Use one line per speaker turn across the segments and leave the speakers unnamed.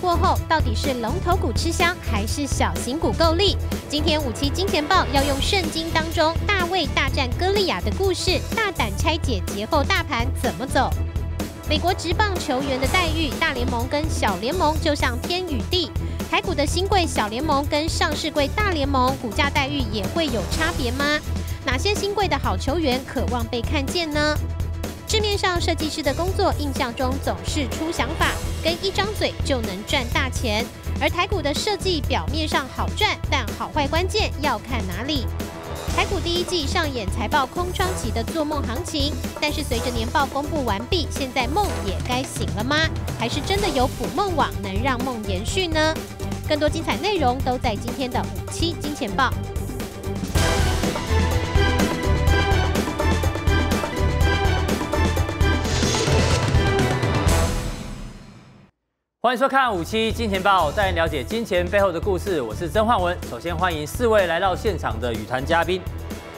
过后，到底是龙头股吃香，还是小型股够力？今天五期金钱爆要用圣经当中大卫大战歌利亚的故事，大胆拆解节后大盘怎么走。美国职棒球员的待遇，大联盟跟小联盟就像天与地。台股的新贵小联盟跟上市贵大联盟股价待遇也会有差别吗？哪些新贵的好球员渴望被看见呢？市面上设计师的工作，印象中总是出想法，跟一张嘴就能赚大钱。而台股的设计表面上好赚，但好坏关键要看哪里。台股第一季上演财报空窗期的做梦行情，但是随着年报公布完毕，现在梦也该醒了吗？还是真的有捕梦网能让梦延续呢？更多精彩内容都在今天的五期金钱报。
欢迎收看五期金钱报，带您了解金钱背后的故事。我是曾焕文。首先欢迎四位来到现场的与谈嘉宾。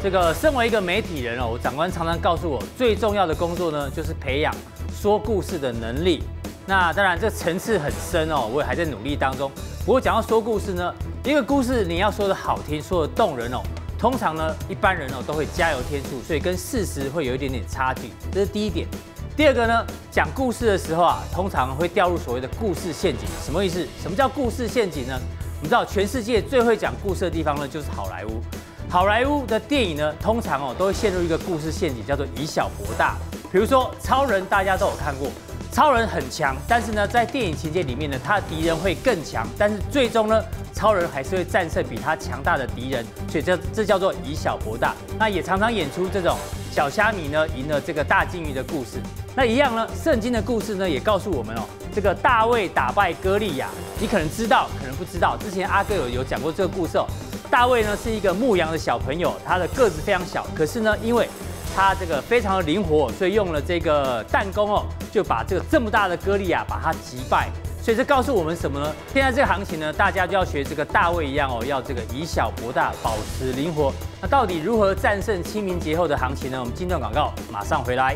这个身为一个媒体人哦，我长官常常告诉我，最重要的工作呢，就是培养说故事的能力。那当然，这层次很深哦，我也还在努力当中。不过讲到说故事呢，一个故事你要说的好听，说的动人哦，通常呢，一般人哦都会加油添醋，所以跟事实会有一点点差距。这是第一点。第二个呢，讲故事的时候啊，通常会掉入所谓的故事陷阱。什么意思？什么叫故事陷阱呢？我们知道全世界最会讲故事的地方呢，就是好莱坞。好莱坞的电影呢，通常哦都会陷入一个故事陷阱，叫做以小博大。比如说超人，大家都有看过，超人很强，但是呢，在电影情节里面呢，他的敌人会更强，但是最终呢，超人还是会战胜比他强大的敌人，所以这这叫做以小博大。那也常常演出这种小虾米呢赢了这个大鲸鱼的故事。那一样呢？圣经的故事呢，也告诉我们哦，这个大卫打败歌利亚，你可能知道，可能不知道。之前阿哥有有讲过这个故事哦。大卫呢是一个牧羊的小朋友，他的个子非常小，可是呢，因为他这个非常的灵活，所以用了这个弹弓哦，就把这个这么大的歌利亚把他击败。所以这告诉我们什么呢？现在这个行情呢，大家就要学这个大卫一样哦，要这个以小博大，保持灵活。那到底如何战胜清明节后的行情呢？我们今段广告，马上回来。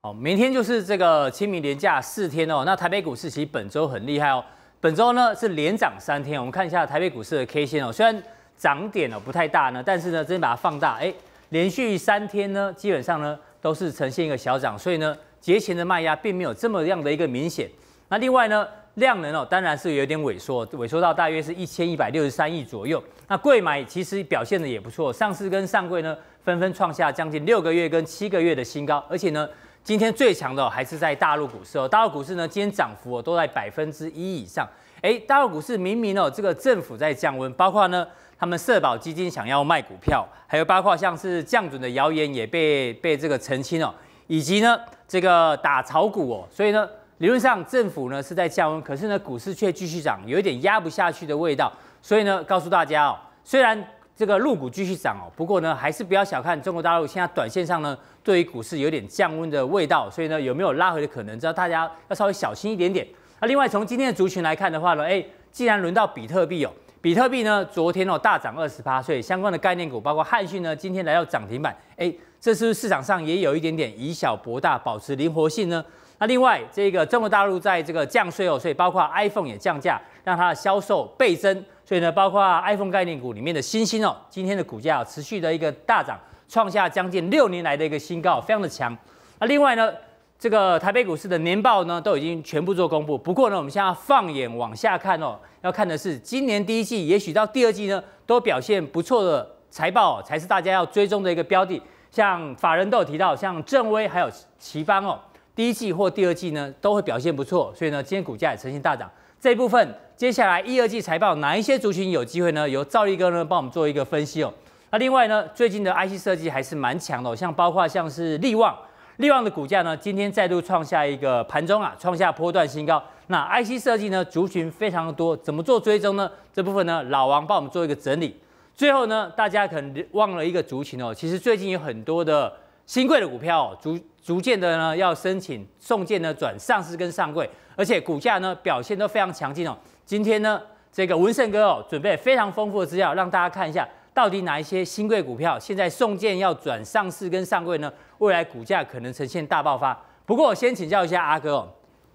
好，明天就是这个清明连假四天哦。那台北股市其实本周很厉害哦，本周呢是连涨三天。我们看一下台北股市的 K 线哦，虽然涨点哦不太大呢，但是呢，真把它放大，哎，连续三天呢，基本上呢都是呈现一个小涨，所以呢，节前的卖压并没有这么样的一个明显。那另外呢，量能哦，当然是有点萎缩，萎缩到大约是一千一百六十三亿左右。那贵买其实表现的也不错，上市跟上柜呢纷纷创下将近六个月跟七个月的新高。而且呢，今天最强的、哦、还是在大陆股市哦，大陆股市呢今天涨幅哦都在百分之一以上。哎，大陆股市明明哦这个政府在降温，包括呢他们社保基金想要卖股票，还有包括像是降准的谣言也被被这个澄清哦，以及呢这个打炒股哦，所以呢。理论上政府呢是在降温，可是呢股市却继续涨，有一点压不下去的味道。所以呢，告诉大家哦，虽然这个入股继续涨哦，不过呢还是不要小看中国大陆现在短线上呢对于股市有点降温的味道。所以呢有没有拉回的可能？知道大家要稍微小心一点点。那另外从今天的族群来看的话呢，哎，既然轮到比特币哦，比特币呢昨天哦大涨二十八，所以相关的概念股包括汉讯呢今天来到涨停板，哎，这是不是市场上也有一点点以小博大，保持灵活性呢？那另外，这个中国大陆在这个降税哦，所以包括 iPhone 也降价，让它的销售倍增。所以呢，包括 iPhone 概念股里面的新兴哦，今天的股价持续的一个大涨，创下将近六年来的一个新高，非常的强。那另外呢，这个台北股市的年报呢都已经全部做公布。不过呢，我们现在放眼往下看哦，要看的是今年第一季，也许到第二季呢都表现不错的财报，才是大家要追踪的一个标的。像法人都有提到，像正威还有奇邦哦。第一季或第二季呢，都会表现不错，所以呢，今天股价也呈现大涨。这一部分，接下来一二季财报哪一些族群有机会呢？由兆力哥呢帮我们做一个分析哦。那另外呢，最近的 IC 设计还是蛮强的，像包括像是力旺，力旺的股价呢，今天再度创下一个盘中啊，创下波段新高。那 IC 设计呢，族群非常的多，怎么做追踪呢？这部分呢，老王帮我们做一个整理。最后呢，大家可能忘了一个族群哦，其实最近有很多的兴柜的股票哦，逐逐渐的呢，要申请送件呢转上市跟上柜，而且股价呢表现都非常强劲哦。今天呢，这个文胜哥哦准备非常丰富的资料，让大家看一下到底哪一些新贵股票现在送件要转上市跟上柜呢？未来股价可能呈现大爆发。不过我先请教一下阿哥哦，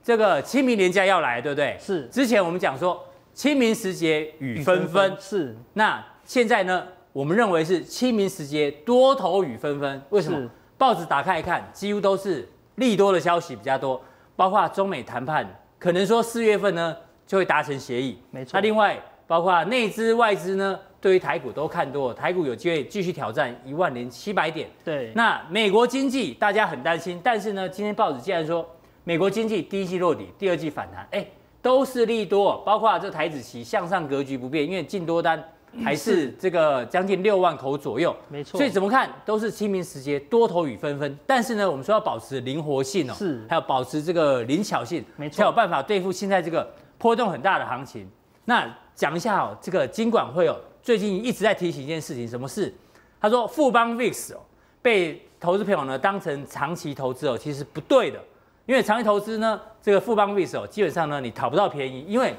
这个清明连假要来，对不对？
是。
之前我们讲说清明时节雨纷纷，
是。
那现在呢，我们认为是清明时节多头雨纷纷。为什么？报纸打开一看，几乎都是利多的消息比较多，包括中美谈判，可能说四月份呢就会达成协议。
没错。
那另外包括内资外资呢，对于台股都看多，台股有机会继续挑战一万零七百点。
对。那
美国经济大家很担心，但是呢，今天报纸竟然说美国经济第一季落底，第二季反弹，哎，都是利多，包括这台子期向上格局不变，因为净多单。还是这个将近六万口左右，
没错。
所以怎么看都是清明时节多头雨纷纷。但是呢，我们说要保持灵活性哦，
是，
还有保持这个灵巧性，
没错，
才有办法对付现在这个波动很大的行情。那讲一下哦，这个金管会哦，最近一直在提醒一件事情，什么事？他说富邦 VIX 哦，被投资朋友呢当成长期投资哦，其实不对的，因为长期投资呢，这个富邦 VIX 哦，基本上呢你讨不到便宜，因为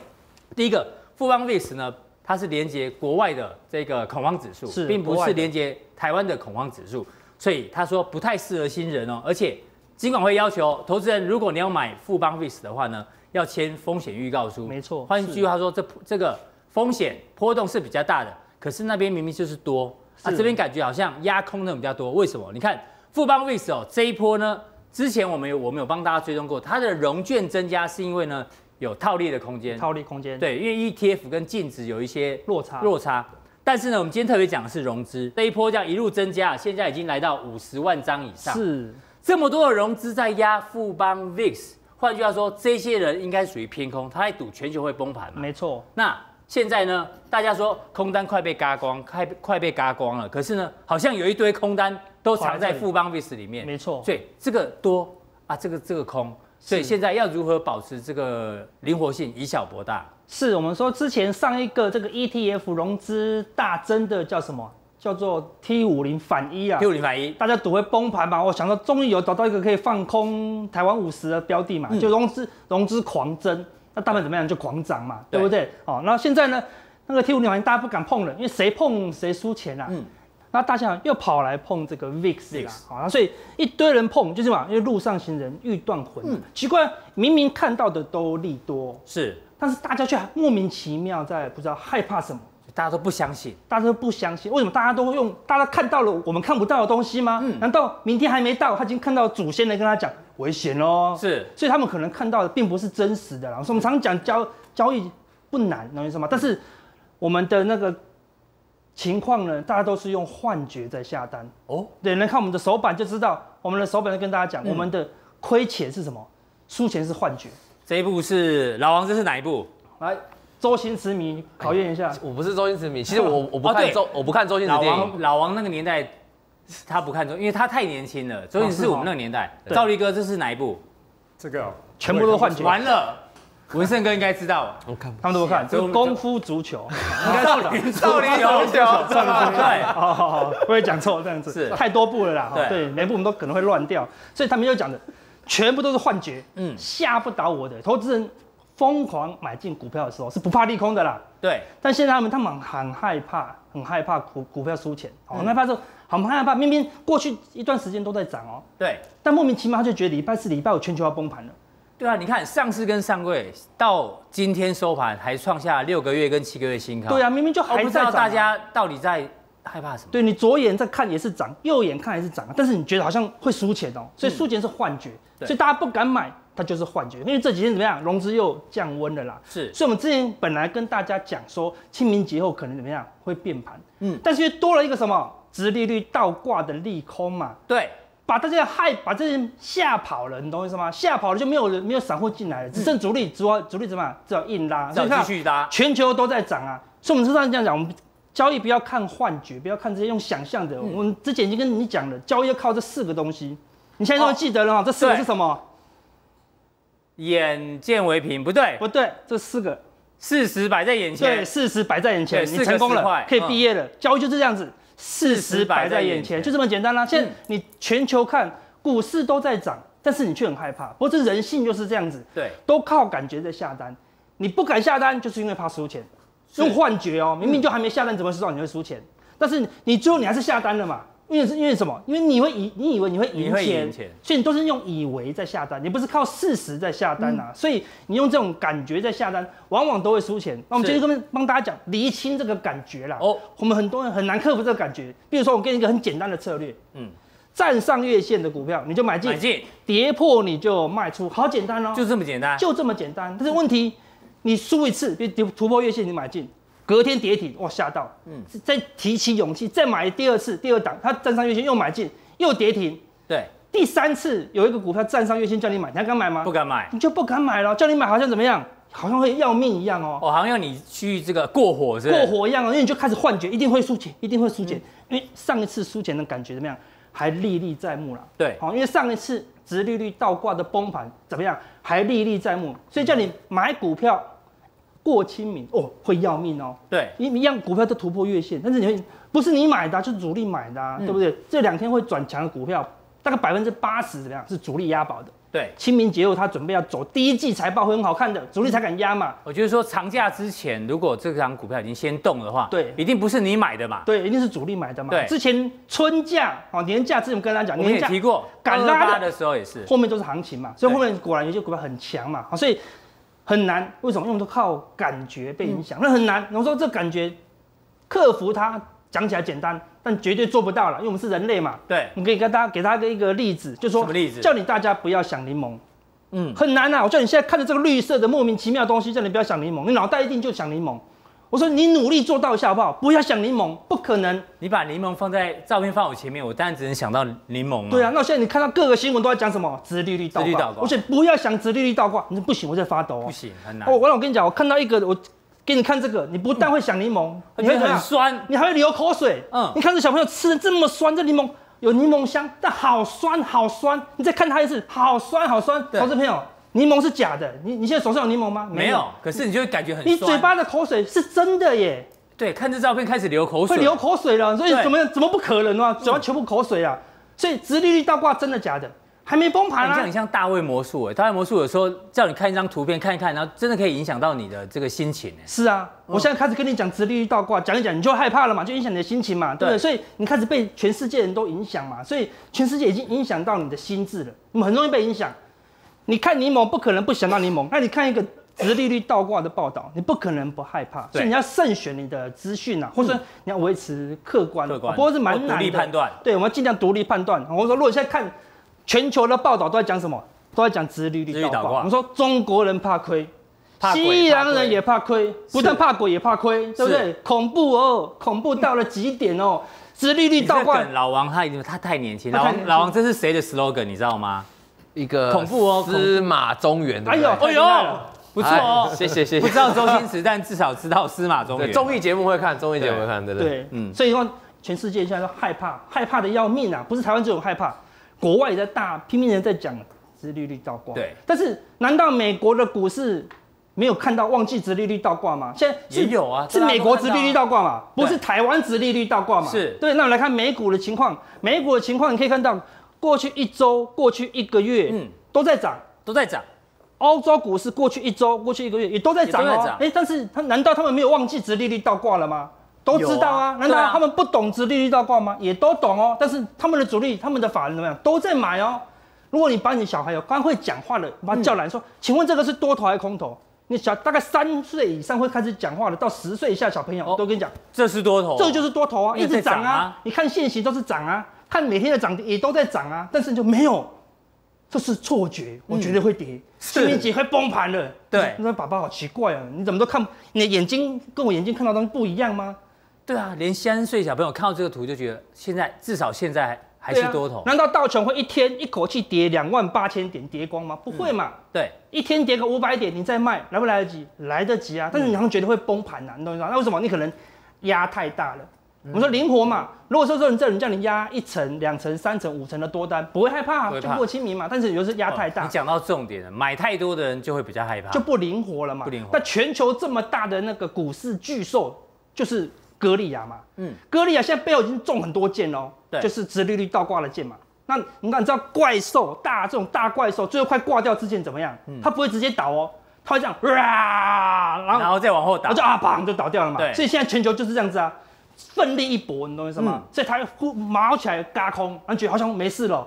第一个富邦 VIX 呢。它是连接国外的这个恐慌指数，
是
并不是连接台湾的恐慌指数，所以他说不太适合新人哦。而且金管会要求投资人，如果你要买富邦 VIX 的话呢，要签风险预告书。
没错。
换句话说，这这个风险波动是比较大的，可是那边明明就是多，啊，这边感觉好像压空的比较多。为什么？你看富邦 VIX 哦，这一波呢，之前我们有我们有帮大家追踪过，它的融券增加是因为呢。有套利的空间，
套利空间，
对，因为 ETF 跟净值有一些
落差，
落差。但是呢，我们今天特别讲的是融资，这一波这样一路增加，现在已经来到五十万张以上，
是
这么多的融资在压富邦 VIX。换句话说，这些人应该属于偏空，他在赌全球会崩盘嘛？
没错。
那现在呢，大家说空单快被嘎光，快快被嘎光了，可是呢，好像有一堆空单都藏在富邦 VIX 里面，
没错。
所以这个多啊，这个这个空。所以现在要如何保持这个灵活性，以小博大？
是我们说之前上一个这个 ETF 融资大增的叫什么？叫做 T 五零反一啊。
T 五零反一，
大家赌会崩盘嘛？我想到终于有找到一个可以放空台湾五十的标的嘛，就融资融资狂增，那大盘怎么样？就狂涨嘛，对不对？哦，那现在呢，那个 T 五零反一大家不敢碰了，因为谁碰谁输钱啊。嗯。那大象又跑来碰这个 VIX 好，那所以一堆人碰就是嘛，因为路上行人欲断魂。嗯，奇怪，明明看到的都利多，
是，
但是大家却莫名其妙在不知道害怕什么，
大家都不相信，
大家都不相信，为什么大家都会用？大家看到了我们看不到的东西吗？嗯，难道明天还没到，他已经看到祖先来跟他讲危险哦？
是，
所以他们可能看到的并不是真实的啦。所以我们常常讲交交易不难，懂意思吗？但是我们的那个。情况呢？大家都是用幻觉在下单哦。对，能看我们的手板就知道，我们的手板就跟大家讲，嗯、我们的亏钱是什么？输钱是幻觉。
这一部是老王，这是哪一部？
来，周星驰迷考验一下。
我不是周星驰迷，其实我 我不看周，哦、我不看周星驰电影。
老王，老王那个年代他不看周，因为他太年轻了。周星驰是我们那个年代。赵立哥，这是哪一部？
这个
全部都幻觉。
完了。文胜哥应该知道，
我看
他们都不看，这个功夫足球，
应该少林少林足球，对，
好好好，不会讲错这样子，是。太多部了啦，对，每部我们都可能会乱掉，所以他们又讲的全部都是幻觉，嗯，吓不倒我的投资人疯狂买进股票的时候是不怕利空的啦，
对，
但现在他们他们很害怕，很害怕股股票输钱，很害怕说很害怕，明明过去一段时间都在涨哦，
对，
但莫名其妙他就觉得礼拜四礼拜五全球要崩盘了。
对啊，你看上市跟上柜到今天收盘还创下六个月跟七个月新高。
对啊，明明就还。不知道
大家到底在害怕什么？
对，你左眼在看也是涨，右眼看也是涨，但是你觉得好像会输钱哦，所以输钱是幻觉，嗯、所以大家不敢买，它就是幻觉。因为这几天怎么样，融资又降温了啦。
是，
所以我们之前本来跟大家讲说清明节后可能怎么样会变盘，嗯，但是又多了一个什么，殖利率倒挂的利空嘛。
对。
把大家害，把这些人吓跑了，你懂我意思吗？吓跑了就没有人，没有散户进来了，只剩主力，主要主力怎么样？只要硬拉，
继续拉，
全球都在涨啊。所以我们知道这样讲，我们交易不要看幻觉，不要看这些用想象的。我们之前已经跟你讲了，交易要靠这四个东西。你现在都记得了吗？这四个是什么？
眼见为凭，不对，
不对，这四个
事实摆在眼前，
对，事实摆在眼前，你成功了，可以毕业了。交易就是这样子。事实摆在眼前，就这么简单啦。现在你全球看股市都在涨，但是你却很害怕。不过这人性就是这样子，
对，
都靠感觉在下单。你不敢下单，就是因为怕输钱，用幻觉哦。明明就还没下单，怎么知道你会输钱？但是你最后你还是下单了嘛？因为是因为什么？因为你会以你以为你会赢钱，钱所以你都是用以为在下单，你不是靠事实在下单啊。嗯、所以你用这种感觉在下单，往往都会输钱。那我们今天跟帮大家讲厘清这个感觉啦。哦，我们很多人很难克服这个感觉。比如说，我给你一个很简单的策略，嗯，站上月线的股票你就买进，买进，跌破你就卖出，好简单哦，
就这么简单，
就这么简单。但是问题，你输一次，别突破月线你买进。隔天跌停，哇，吓到，嗯，再提起勇气再买第二次，第二档，它站上月线又买进，又跌停，
对，
第三次有一个股票站上月线叫你买，你还敢买吗？
不敢买，
你就不敢买了，叫你买好像怎么样？好像会要命一样哦，
哦，好像要你去这个过火是，是
过火一样哦，因为你就开始幻觉，一定会输钱，一定会输钱，嗯、因为上一次输钱的感觉怎么样？还历历在目了，
对，
好，因为上一次直利率倒挂的崩盘怎么样？还历历在目，所以叫你买股票。过清明哦，会要命哦。
对，
一一样股票都突破月线，但是你会不是你买的、啊，就是主力买的、啊，嗯、对不对？这两天会转强的股票，大概百分之八十怎么样？是主力押宝的。
对，
清明节后他准备要走第一季财报会很好看的，主力才敢压嘛。
我觉得说长假之前，如果这张股票已经先动的话，
对，
一定不是你买的嘛。
对，一定是主力买的嘛。
对，
之前春假哦，年假之前跟大家讲，
我们也提过，
敢拉
的时候也是，
后面都是行情嘛，所以后面果然有些股票很强嘛，好，所以。很难，为什么？因为都靠感觉被影响，那、嗯、很难。我说这感觉克服它，讲起来简单，但绝对做不到了，因为我们是人类嘛。
对，
我们可以跟大家给大家一个例子，就说
什么例子？
叫你大家不要想柠檬，嗯，很难啊。我叫你现在看着这个绿色的莫名其妙的东西，叫你不要想柠檬，你脑袋一定就想柠檬。我说你努力做到一下好不好？不要想柠檬，不可能。
你把柠檬放在照片放我前面，我当然只能想到柠檬。
对啊，那现在你看到各个新闻都在讲什么？直利率倒挂。而且不要想直利率倒挂，你说不行，我在发抖。
不行，很难。
哦，我我跟你讲，我看到一个，我给你看这个，你不但会想柠檬，
你会很酸，
你还会流口水。嗯，你看这小朋友吃的这么酸，这柠檬有柠檬香，但好酸好酸。你再看他一次，好酸好酸。投资朋友。柠檬是假的，你你现在手上有柠檬吗？
没有，可是你就会感觉很。
你嘴巴的口水是真的耶。
对，看这照片开始流口水，
会流口水了，所以怎么怎么不可能啊？嘴巴全部口水啊！所以直利率倒挂真的假的？还没崩盘啊！
你像你像大卫魔术哎，大卫魔术有时候叫你看一张图片看一看，然后真的可以影响到你的这个心情哎。
是啊，我现在开始跟你讲直利率倒挂，讲一讲你就害怕了嘛，就影响你的心情嘛，对不对？所以你开始被全世界人都影响嘛，所以全世界已经影响到你的心智了，你们很容易被影响。你看柠檬不可能不想到柠檬，那你看一个直利率倒挂的报道，你不可能不害怕。所以你要慎选你的资讯啊，或者你要维持客观，客观，不过是蛮难的。独立判断。对，我们尽量独立判断。我说，如果现在看全球的报道都在讲什么？都在讲直利率倒挂。我们说中国人怕亏，西洋人也怕亏，不但怕鬼也怕亏，对不对？恐怖哦，恐怖到了极点哦，殖利率倒挂。
老王他已经他太年轻，老王老王这是谁的 slogan？你知道吗？
一个恐怖哦，司马中原的。
哎呦，哎呦，
不错哦，
谢谢谢谢。
不知道周星驰，但至少知道司马中原。
综艺节目会看，综艺节目会看，对不对？
嗯。所以说，全世界现在都害怕，害怕的要命啊！不是台湾只有害怕，国外也在大拼命的在讲殖利率倒挂。
对。
但是，难道美国的股市没有看到忘记殖利率倒挂吗？现在
也有啊，
是美国殖利率倒挂嘛？不是台湾殖利率倒挂嘛？
是
对。那我们来看美股的情况，美股的情况你可以看到，过去一周、过去一个月，嗯。都在涨，
都在涨。
欧洲股市过去一周、过去一个月也都在涨哦。哎，但是他难道他们没有忘记殖利率倒挂了吗？都知道啊。难道他们不懂殖利率倒挂吗？也都懂哦。但是他们的主力、他们的法人怎么样？都在买哦。如果你把你小孩有刚会讲话的，把他叫来说，请问这个是多头还是空头？你小大概三岁以上会开始讲话的，到十岁以下小朋友都跟你讲，
这是多头，
这就是多头啊，一直涨啊。你看线型都是涨啊，看每天的涨跌也都在涨啊，但是就没有。这是错觉，我觉得会跌，清明节会崩盘了。
对，
那爸爸好奇怪啊，你怎么都看，你的眼睛跟我眼睛看到的东西不一样吗？
对啊，连三岁小朋友看到这个图就觉得，现在至少现在还是多头。
难道道琼会一天一口气跌两万八千点跌光吗？不会嘛。
对，
一天跌个五百点，你再卖来不来得及？来得及啊，但是你好像觉得会崩盘啊，你懂不懂？那为什么？你可能压太大了。我们说灵活嘛，如果说说你这人叫你压一层、两层、三层、五层的多单，不会害怕，就过清明嘛。但是有时候压太大，
你讲到重点了，买太多的人就会比较害怕，
就不灵活了嘛。
不灵活。
那全球这么大的那个股市巨兽就是歌利亚嘛，嗯，歌利亚现在背后已经中很多箭喽，对，就是直利率倒挂的箭嘛。那你看，你知道怪兽大这种大怪兽最后快挂掉之前怎么样？它不会直接倒哦，它会这样，然后
然后再往后倒，
就啊砰就倒掉了嘛。对，所以现在全球就是这样子啊。奋力一搏，你懂我意思吗？嗯、所以他呼毛起来嘎空，然后觉得好像没事了。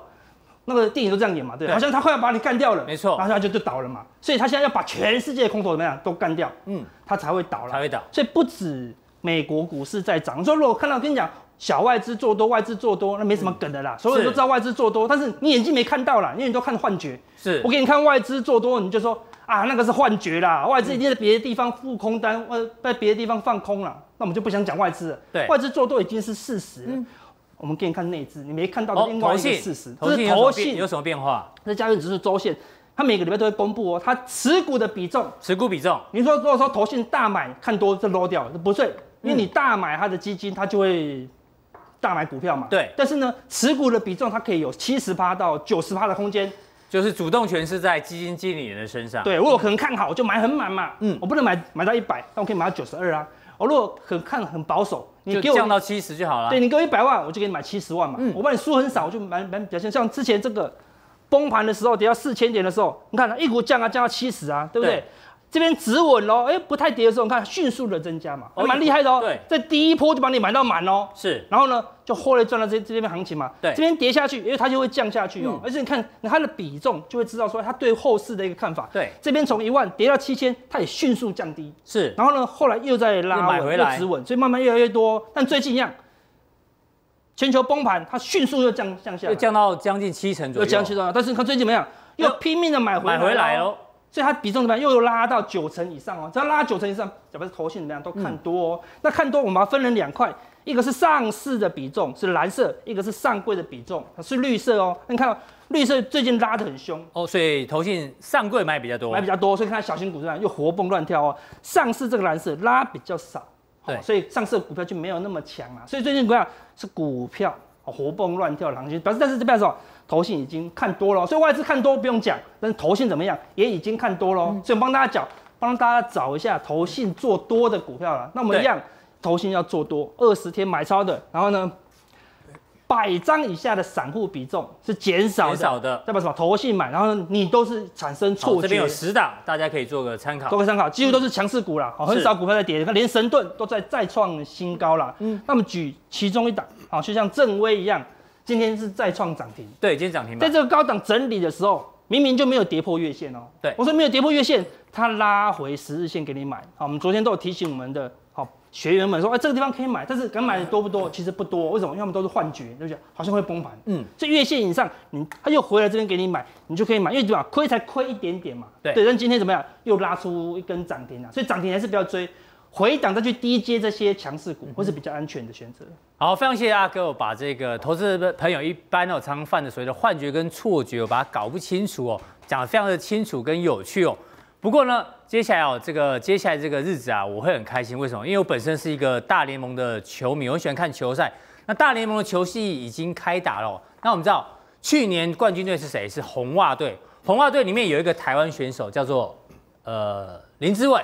那个电影都这样演嘛，对，对好像他快要把你干掉了，
没错，
然后他就就倒了嘛。所以他现在要把全世界的空头怎么样都干掉，嗯，他才会倒了，
才会倒。
所以不止美国股市在涨，你说如果看到跟你讲小外资做多，外资做多，那没什么梗的啦，嗯、所有人都知道外资做多，但是你眼睛没看到啦，因为你都看幻觉。
是
我给你看外资做多，你就说啊那个是幻觉啦，外资一定在别的地方付空单，呃，在别的地方放空了，那我们就不想讲外资了。
对，
外资做多已经是事实。嗯我们给你看内资，你没看到的另外一个事实，
这是投信有什么变化？
这加权指数周线，它每个礼拜都会公布哦，它持股的比重，
持股比重。
你说如果说投信大买看多，这漏掉，这不对，因为你大买它的基金，它就会大买股票嘛。
对。
但是呢，持股的比重它可以有七十趴到九十趴的空间，
就是主动权是在基金经理人的身上。
对，我有可能看好，我就买很满嘛。嗯。我不能买买到一百，但我可以买到九十二啊。我如果很看很保守，
你给我降到七十就好了。
对，你给我一百万，我就给你买七十万嘛。嗯，我帮你输很少，我就买买表现。像之前这个崩盘的时候，跌到四千点的时候，你看它一股降啊，降到七十啊，对不对？对这边止稳喽，哎，不太跌的时候，你看迅速的增加嘛，蛮厉害的哦。
对，
在第一波就把你买到满哦。
是，
然后呢，就后来赚到这这边行情嘛。
对，
这边跌下去，因为它就会降下去哦。而且你看它的比重，就会知道说它对后市的一个看法。
对，
这边从一万跌到七千，它也迅速降低。
是，
然后呢，后来又在拉
买回来，
又止稳，所以慢慢越来越多。但最近一样，全球崩盘，它迅速又降降下来，
又降到将近七成左右。
又降七成，但是你看最近怎么样？又拼命的买回来，
买回来哦。
所以它比重怎么样？又拉到九成以上哦。只要拉九成以上，假如是投信怎么样都看多哦。嗯、那看多，我们把它分成两块，一个是上市的比重是蓝色，一个是上柜的比重是绿色哦。那你看到绿色最近拉得很凶
哦，所以投信上柜买比较多，
买比较多，所以看小型股这样又活蹦乱跳哦。上市这个蓝色拉比较少，对，所以上市的股票就没有那么强啊。所以最近股票是股票活蹦乱跳的行情，表示但是这边说。投信已经看多了，所以外资看多不用讲，但是投信怎么样也已经看多了，嗯、所以我帮大家讲，帮大家找一下投信做多的股票了。那我们一样，投信要做多二十天买超的，然后呢，百张以下的散户比重是减少的，少的代表什么？投信买，然后你都是产生错觉。
这边有十档，大家可以做个参考，
做个参考，几乎都是强势股了，嗯、很少股票在跌，看连神盾都在再创新高了。嗯，那么举其中一档，好，就像正威一样。今天是再创涨停，
对，今天涨停。
在这个高档整理的时候，明明就没有跌破月线哦。
对，
我说没有跌破月线，它拉回十日线给你买。好，我们昨天都有提醒我们的好学员们说，哎，这个地方可以买，但是敢买的多不多？其实不多。为什么？因为他们都是幻觉，对不对？好像会崩盘。嗯，这月线以上，你他又回来这边给你买，你就可以买，因为对吧？亏才亏一点点嘛。
对。
对，但今天怎么样？又拉出一根涨停了，所以涨停还是不要追。回档再去低接这些强势股，会是比较安全的选择。
好，非常谢谢阿哥，我把这个投资的朋友一般哦常犯的所谓的幻觉跟错觉，我把它搞不清楚哦，讲得非常的清楚跟有趣哦。不过呢，接下来哦这个接下来这个日子啊，我会很开心。为什么？因为我本身是一个大联盟的球迷，我很喜欢看球赛。那大联盟的球系已经开打了。那我们知道去年冠军队是谁？是红袜队。红袜队里面有一个台湾选手叫做呃林志伟。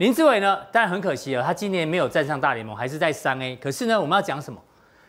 林志伟呢，当然很可惜了，他今年没有站上大联盟，还是在三 A。可是呢，我们要讲什么？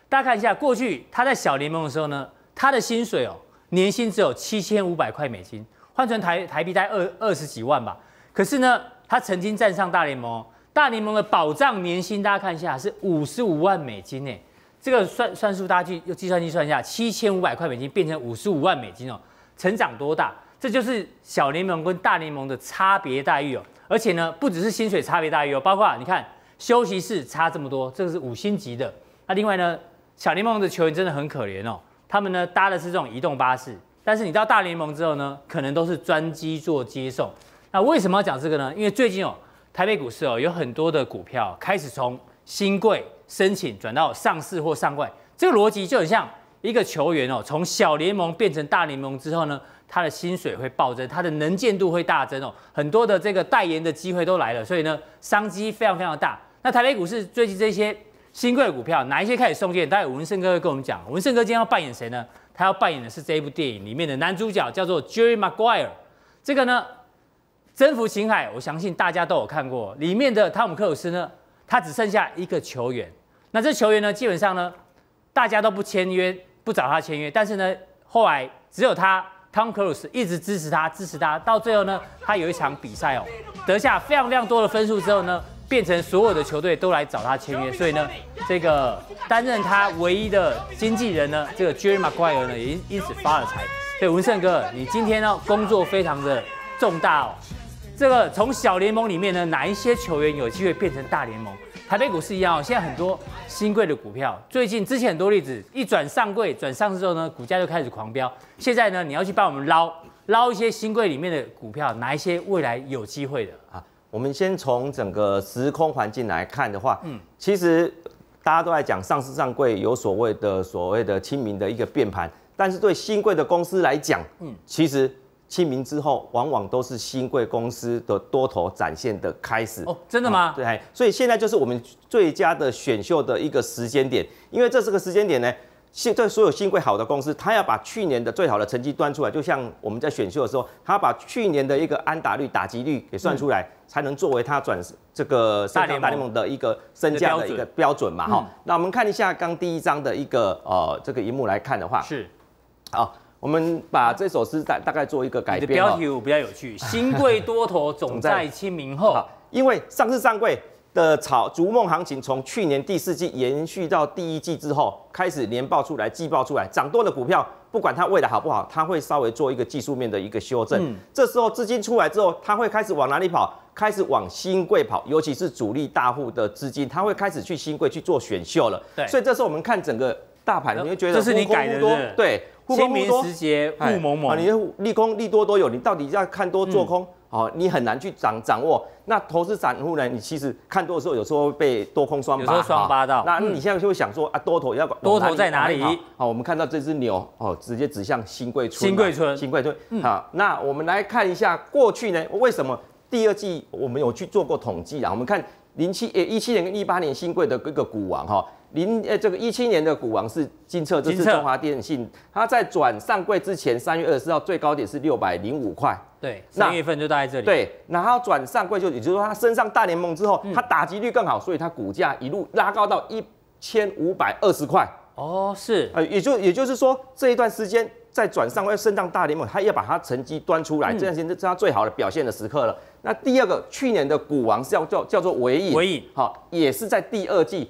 大家看一下，过去他在小联盟的时候呢，他的薪水哦，年薪只有七千五百块美金，换成台台币大概二二十几万吧。可是呢，他曾经站上大联盟，大联盟的保障年薪，大家看一下是五十五万美金呢。这个算算数，大家去用计算机算一下，七千五百块美金变成五十五万美金哦，成长多大？这就是小联盟跟大联盟的差别待遇哦。而且呢，不只是薪水差别大于哦，包括你看休息室差这么多，这个是五星级的。那另外呢，小联盟的球员真的很可怜哦，他们呢搭的是这种移动巴士，但是你到大联盟之后呢，可能都是专机做接送。那为什么要讲这个呢？因为最近哦，台北股市哦有很多的股票开始从新贵申请转到上市或上柜，这个逻辑就很像一个球员哦，从小联盟变成大联盟之后呢。他的薪水会暴增，他的能见度会大增哦，很多的这个代言的机会都来了，所以呢，商机非常非常大。那台北股市最近这些新贵的股票，哪一些开始送件？待会文胜哥会跟我们讲。文胜哥今天要扮演谁呢？他要扮演的是这一部电影里面的男主角，叫做 Jerry Maguire。这个呢，征服情海，我相信大家都有看过。里面的汤姆克鲁斯呢，他只剩下一个球员。那这球员呢，基本上呢，大家都不签约，不找他签约。但是呢，后来只有他。汤姆克鲁斯一直支持他，支持他，到最后呢，他有一场比赛哦，得下非常非常多的分数之后呢，变成所有的球队都来找他签约，所以呢，这个担任他唯一的经纪人呢，这个 Jerry Maguire 呢，也因因此发了财。所以文胜哥，你今天呢工作非常的重大哦。这个从小联盟里面呢，哪一些球员有机会变成大联盟？台北股市一样哦，现在很多新贵的股票，最近之前很多例子，一转上柜转上市之后呢，股价就开始狂飙。现在呢，你要去帮我们捞捞一些新贵里面的股票，哪一些未来有机会的啊？
我们先从整个时空环境来看的话，嗯，其实大家都在讲上市上柜有所谓的所谓的清明的一个变盘，但是对新贵的公司来讲，嗯，其实清明之后往往都是新贵公司的多头展现的开始。
哦，真的吗？
对，所以现在就是我们最佳的选秀的一个时间点，因为这是个时间点呢。现在所有新贵好的公司，他要把去年的最好的成绩端出来，就像我们在选秀的时候，他把去年的一个安打率、打击率给算出来，嗯、才能作为他转这个大联盟的一个身价的一个标准嘛。哈、嗯，那我们看一下刚第一章的一个呃这个荧幕来看的话，
是，
好，我们把这首诗大大概做一个改编。
标题比较有趣，新贵多头总在清明后，
因为上市上柜。的炒逐梦行情从去年第四季延续到第一季之后，开始年报出来、季报出来，涨多的股票，不管它未来好不好，它会稍微做一个技术面的一个修正。嗯、这时候资金出来之后，它会开始往哪里跑？开始往新贵跑，尤其是主力大户的资金，它会开始去新贵去做选秀了。对，所以这时候我们看整个大盘，你会觉得
这是你改的是不是？
对，
清明时节雾蒙蒙，
你利空利多都有，你到底要看多做空？嗯哦，你很难去掌掌握。那投资散户呢？你其实看多的时候，有时候会被多空双八，
双八到。
那你现在就会想说啊，多头要
多头在哪里？
好，我们看到这只牛哦，直接指向新贵村。
新贵村，
新贵村。好，那我们来看一下过去呢，为什么第二季我们有去做过统计啊？我们看零七呃一七年跟一八年新贵的一个股王哈。零呃，这个一七年的股王是金策，这是中华电信。它在转上柜之前，三月二十四号最高点是六百零五块。
对，三月份就待在这里。
对，然后转上柜就也就是说，它升上大联盟之后，它打击率更好，所以它股价一路拉高到一千五百二十块。
哦，是。
呃，也就也就是说，这一段时间在转上柜升上大联盟，它要把它成绩端出来，这段时间是它最好的表现的时刻了。那第二个，去年的股王是叫叫叫做纬颖，纬颖，好，也是在第二季。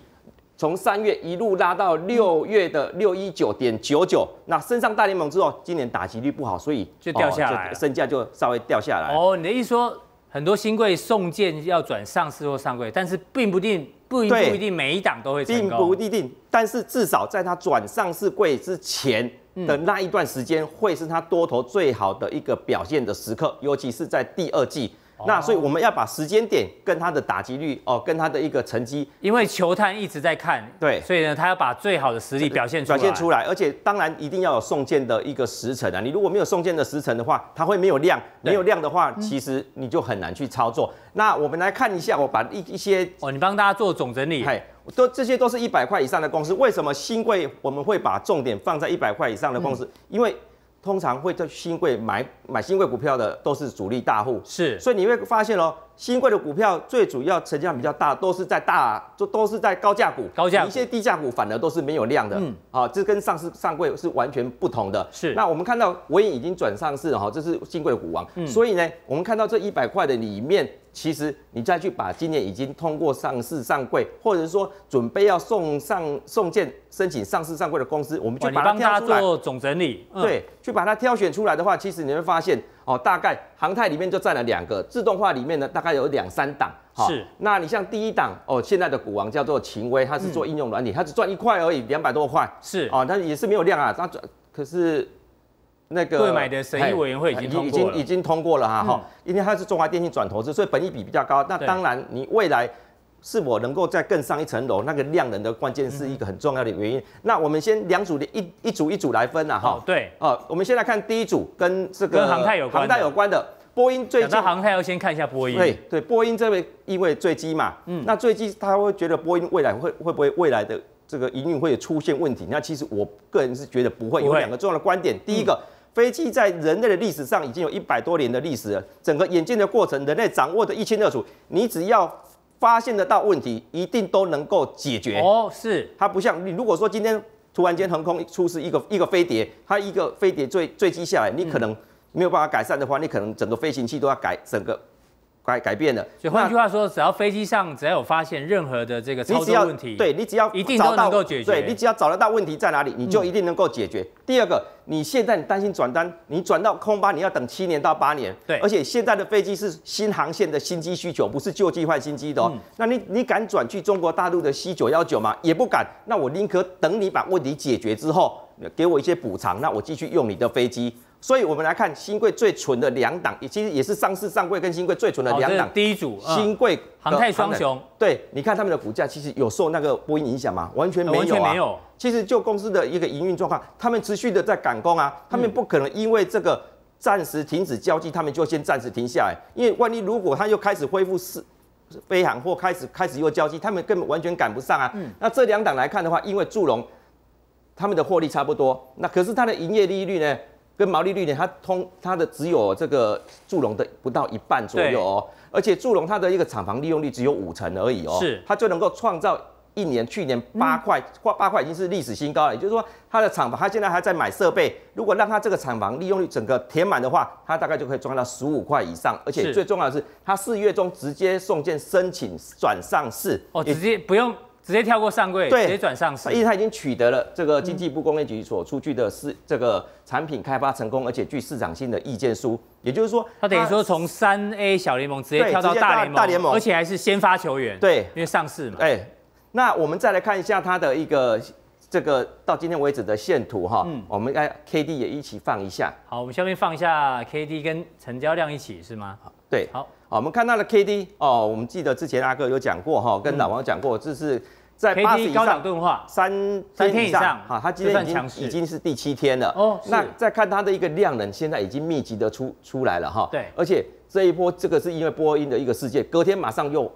从三月一路拉到六月的六一九点九九，那升上大联盟之后，今年打击率不好，所以
就掉下来，
身价就稍微掉下来。
哦，你的意思说，很多新贵送件要转上市或上柜，但是并不定，不一定不一定每一档都会成功，
并不一定。但是至少在它转上市柜之前的那一段时间，会是它多头最好的一个表现的时刻，尤其是在第二季。那所以我们要把时间点跟他的打击率哦，跟他的一个成绩，
因为球探一直在看，
对，
所以呢，他要把最好的实力表现出来，
表现出来，而且当然一定要有送件的一个时辰啊。你如果没有送件的时辰的话，它会没有量，没有量的话，其实你就很难去操作。那我们来看一下，我把一一些
哦，你帮大家做总整理，
嘿，都这些都是一百块以上的公司。为什么新贵我们会把重点放在一百块以上的公司？因为通常会在新贵买买新贵股票的都是主力大户，
是，
所以你会发现哦，兴柜的股票最主要成交量比较大，都是在大，就都是在高价股，
高价股，
一些低价股反而都是没有量的，嗯，啊，这跟上市上柜是完全不同的，
是。
那我们看到纬颖已经转上市了哈，这是新贵的股王，嗯，所以呢，我们看到这一百块的里面。其实你再去把今年已经通过上市上柜，或者是说准备要送上送件申请上市上柜的公司，我们去把它挑出来。
做总整理。
对，去把它挑选出来的话，其实你会发现哦，大概航太里面就占了两个，自动化里面呢大概有两三档。
是。
那你像第一档哦，现在的股王叫做秦威，它是做应用软体，它只赚一块而已，两百多块。
是。
哦，它也是没有量啊，它赚可是。那个
购买的审议委员会已经
已经已经通过了哈哈，因为它是中华电信转投资，所以本益比比较高。那当然，你未来是否能够再更上一层楼，那个量能的关键是一个很重要的原因。那我们先两组的一一组一组来分啊哈。
对。
哦，我们先来看第一组跟这个
跟航太有关
航太有关的波音最近。
那航太要先看一下波音。
对对，波音这位因为坠机嘛，嗯，那坠机他会觉得波音未来会会不会未来的这个营运会出现问题？那其实我个人是觉得不会，有两个重要的观点，第一个。飞机在人类的历史上已经有一百多年的历史了，整个演进的过程，人类掌握的一清二楚。你只要发现得到问题，一定都能够解决。
哦，是。
它不像你，如果说今天突然间横空出世一个一个飞碟，它一个飞碟坠坠机下来，你可能没有办法改善的话，你可能整个飞行器都要改，整个改改变了。
所以换句话说，只要飞机上只要有发现任何的这个操作问题，
对你只要
一定都能够解决。
对你只要找得到问题在哪里，你就一定能够解决。嗯、第二个，你现在你担心转单，你转到空巴，你要等七年到八年。
对，
而且现在的飞机是新航线的新机需求，不是旧机换新机的哦。嗯、那你你敢转去中国大陆的 C 九幺九吗？也不敢。那我宁可等你把问题解决之后，给我一些补偿，那我继续用你的飞机。所以，我们来看新贵最纯的两档，也其实也是上市上柜跟新贵最纯的两档。
第一组，
新贵
航太双雄。
对，你看他们的股价，其实有受那个波音影响吗？完全没有啊。完全没有。其实就公司的一个营运状况，他们持续的在赶工啊，他们不可能因为这个暂时停止交机，他们就先暂时停下来。因为万一如果他又开始恢复是飞航或开始开始又交机，他们根本完全赶不上啊。那这两档来看的话，因为祝融他们的获利差不多，那可是它的营业利率呢？跟毛利率呢，它通它的只有这个祝融的不到一半左右哦，而且祝融它的一个厂房利用率只有五成而已哦，
是
它就能够创造一年去年八块，八块已经是历史新高了。也就是说，它的厂房它现在还在买设备，如果让它这个厂房利用率整个填满的话，它大概就可以赚到十五块以上。而且最重要的是，它四月中直接送件申请转上市
哦，直接不用。直接跳过上柜，直接转上市，
因为它已经取得了这个经济部工业局所出具的是这个产品开发成功，而且具市场性的意见书。也就是说，
它等于说从三 A 小联盟直接跳到大联盟，大联盟，而且还是先发球员。
对，
因为上市嘛。
哎，那我们再来看一下它的一个这个到今天为止的线图哈。嗯。我们该 K D 也一起放一下。
好，我们下面放一下 K D 跟成交量一起是吗？
对。好。好，我们看到了 K D 哦，我们记得之前阿哥有讲过哈，跟老王讲过，这是在八十以上
钝化
三天以上哈，它今天已经已经是第七天了哦。那再看它的一个量能，现在已经密集的出出来了哈。
对，
而且这一波这个是因为波音的一个事件，隔天马上又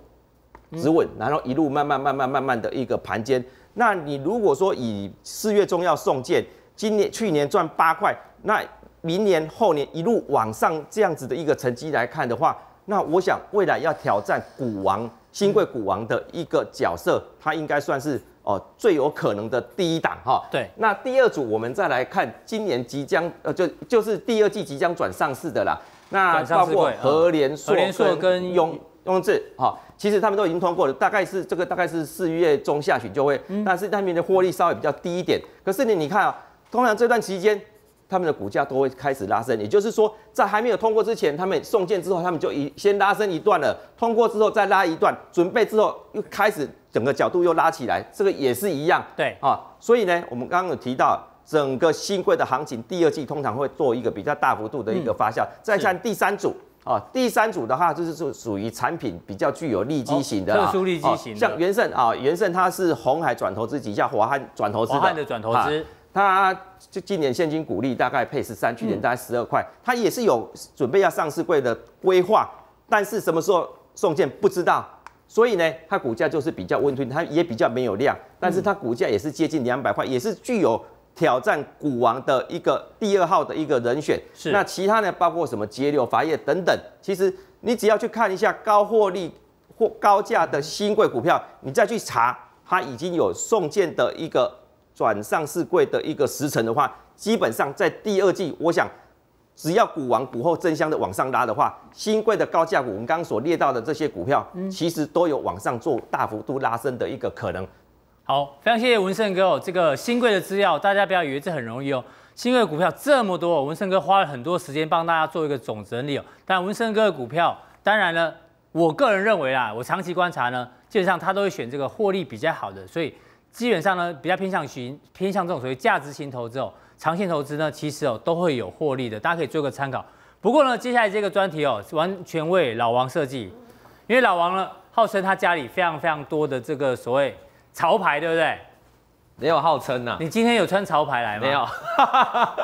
止稳，然后一路慢慢慢慢慢慢的一个盘间。那你如果说以四月中要送件，今年去年赚八块，那明年后年一路往上这样子的一个成绩来看的话。那我想未来要挑战股王新贵股王的一个角色，它应该算是哦最有可能的第一档哈。
对。
那第二组我们再来看今年即将呃就就是第二季即将转上市的啦。那包括和联硕跟雍雍智哈，其实他们都已经通过了，大概是这个大概是四月中下旬就会，但是他们的获利稍微比较低一点。可是你你看啊，通常这段期间。他们的股价都会开始拉升，也就是说，在还没有通过之前，他们送件之后，他们就一先拉升一段了；通过之后再拉一段，准备之后又开始整个角度又拉起来，这个也是一样。
对
啊，所以呢，我们刚刚有提到，整个新贵的行情，第二季通常会做一个比较大幅度的一个发酵。嗯、再看第三组啊，第三组的话就是属属于产品比较具有利基型的、
哦、特殊利基型的，
像元盛啊，元盛它是红海转投资底下华汉转投资的，
华汉的转投资。
它就今年现金股利大概配十三，去年大概十二块，它也是有准备要上市柜的规划，但是什么时候送件不知道，所以呢，它股价就是比较温吞，它也比较没有量，但是它股价也是接近两百块，也是具有挑战股王的一个第二号的一个人选。
是，
那其他呢，包括什么节流、法业等等，其实你只要去看一下高获利或高价的新贵股票，你再去查，它已经有送件的一个。转上市柜的一个时程的话，基本上在第二季，我想只要股王股后争相的往上拉的话，新贵的高价股，我们刚刚所列到的这些股票，其实都有往上做大幅度拉升的一个可能。
好，非常谢谢文胜哥哦，这个新贵的资料，大家不要以为这很容易哦。新贵股票这么多，文胜哥花了很多时间帮大家做一个总整理哦。但文胜哥的股票，当然呢，我个人认为啊，我长期观察呢，基本上他都会选这个获利比较好的，所以。基本上呢，比较偏向寻偏向这种所谓价值型投资哦，长线投资呢，其实哦都会有获利的，大家可以做个参考。不过呢，接下来这个专题哦，完全为老王设计，因为老王呢，号称他家里非常非常多的这个所谓潮牌，对不对？
没有号称呐，
你今天有穿潮牌来吗？
没有，